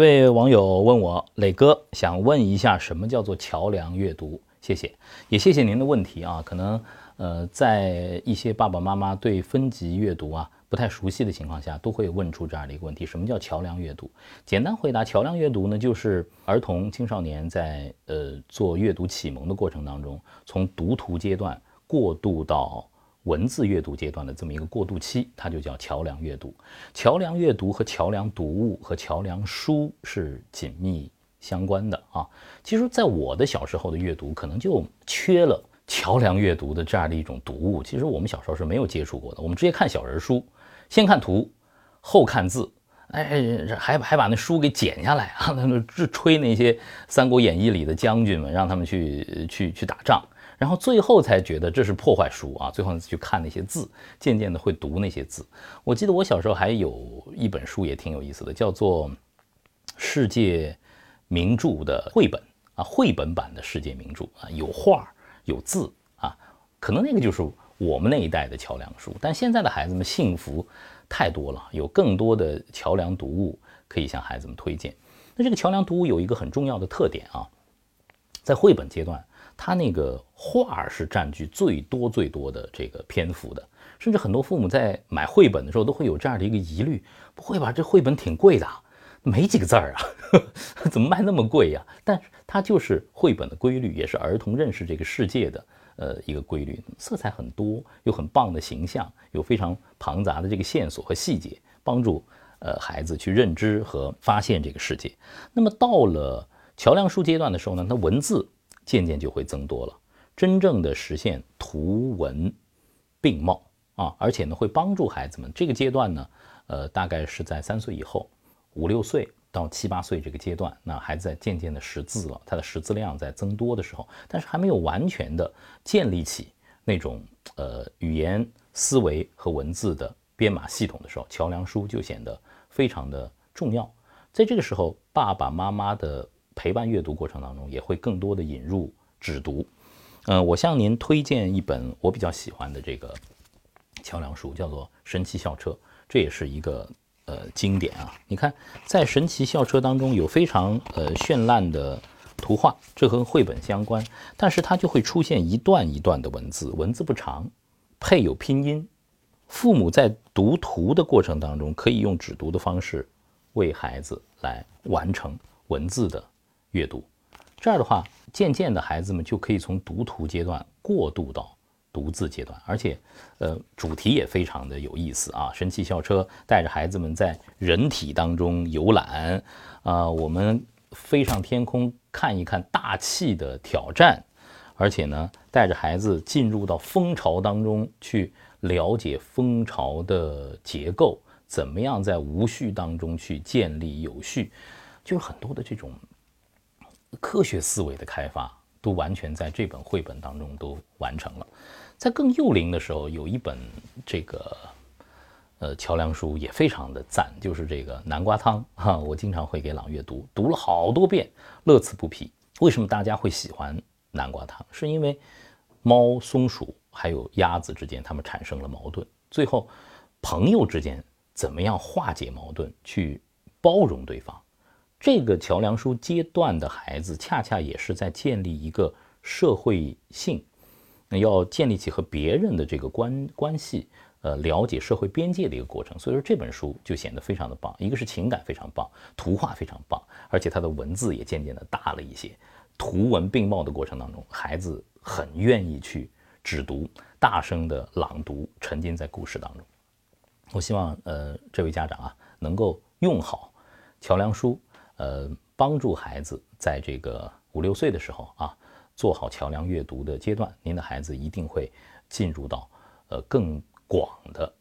一位网友问我，磊哥想问一下，什么叫做桥梁阅读？谢谢，也谢谢您的问题啊。可能呃，在一些爸爸妈妈对分级阅读啊不太熟悉的情况下，都会问出这样的一个问题：什么叫桥梁阅读？简单回答，桥梁阅读呢，就是儿童青少年在呃做阅读启蒙的过程当中，从读图阶段过渡到。文字阅读阶段的这么一个过渡期，它就叫桥梁阅读。桥梁阅读和桥梁读物和桥梁书是紧密相关的啊。其实，在我的小时候的阅读，可能就缺了桥梁阅读的这样的一种读物。其实我们小时候是没有接触过的，我们直接看小人书，先看图，后看字，哎，还还把那书给剪下来啊，那吹那些《三国演义》里的将军们，让他们去去去打仗。然后最后才觉得这是破坏书啊！最后去看那些字，渐渐的会读那些字。我记得我小时候还有一本书也挺有意思的，叫做《世界名著》的绘本啊，绘本版的世界名著啊，有画有字啊，可能那个就是我们那一代的桥梁书。但现在的孩子们幸福太多了，有更多的桥梁读物可以向孩子们推荐。那这个桥梁读物有一个很重要的特点啊，在绘本阶段。他那个画是占据最多最多的这个篇幅的，甚至很多父母在买绘本的时候都会有这样的一个疑虑：不会吧，这绘本挺贵的，没几个字儿啊，怎么卖那么贵呀？但是它就是绘本的规律，也是儿童认识这个世界的呃一个规律。色彩很多，有很棒的形象，有非常庞杂的这个线索和细节，帮助呃孩子去认知和发现这个世界。那么到了桥梁书阶段的时候呢，它文字。渐渐就会增多了，真正的实现图文并茂啊，而且呢会帮助孩子们这个阶段呢，呃，大概是在三岁以后，五六岁到七八岁这个阶段，那孩子在渐渐的识字了，他的识字量在增多的时候，但是还没有完全的建立起那种呃语言思维和文字的编码系统的时候，桥梁书就显得非常的重要。在这个时候，爸爸妈妈的。陪伴阅读过程当中，也会更多的引入指读。嗯，我向您推荐一本我比较喜欢的这个桥梁书，叫做《神奇校车》，这也是一个呃经典啊。你看，在《神奇校车》当中有非常呃绚烂的图画，这和绘本相关，但是它就会出现一段一段的文字，文字不长，配有拼音。父母在读图的过程当中，可以用指读的方式为孩子来完成文字的。阅读，这样的话，渐渐的孩子们就可以从读图阶段过渡到读字阶段，而且，呃，主题也非常的有意思啊！神奇校车带着孩子们在人体当中游览，啊，我们飞上天空看一看大气的挑战，而且呢，带着孩子进入到蜂巢当中去了解蜂巢的结构，怎么样在无序当中去建立有序，就是很多的这种。科学思维的开发都完全在这本绘本当中都完成了。在更幼龄的时候，有一本这个呃桥梁书也非常的赞，就是这个南瓜汤哈，我经常会给朗月读，读了好多遍，乐此不疲。为什么大家会喜欢南瓜汤？是因为猫、松鼠还有鸭子之间他们产生了矛盾，最后朋友之间怎么样化解矛盾，去包容对方？这个桥梁书阶段的孩子，恰恰也是在建立一个社会性，要建立起和别人的这个关关系，呃，了解社会边界的一个过程。所以说这本书就显得非常的棒，一个是情感非常棒，图画非常棒，而且它的文字也渐渐的大了一些，图文并茂的过程当中，孩子很愿意去指读，大声的朗读，沉浸在故事当中。我希望呃这位家长啊，能够用好桥梁书。呃，帮助孩子在这个五六岁的时候啊，做好桥梁阅读的阶段，您的孩子一定会进入到呃更广的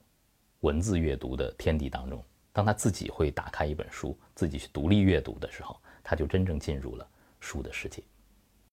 文字阅读的天地当中。当他自己会打开一本书，自己去独立阅读的时候，他就真正进入了书的世界。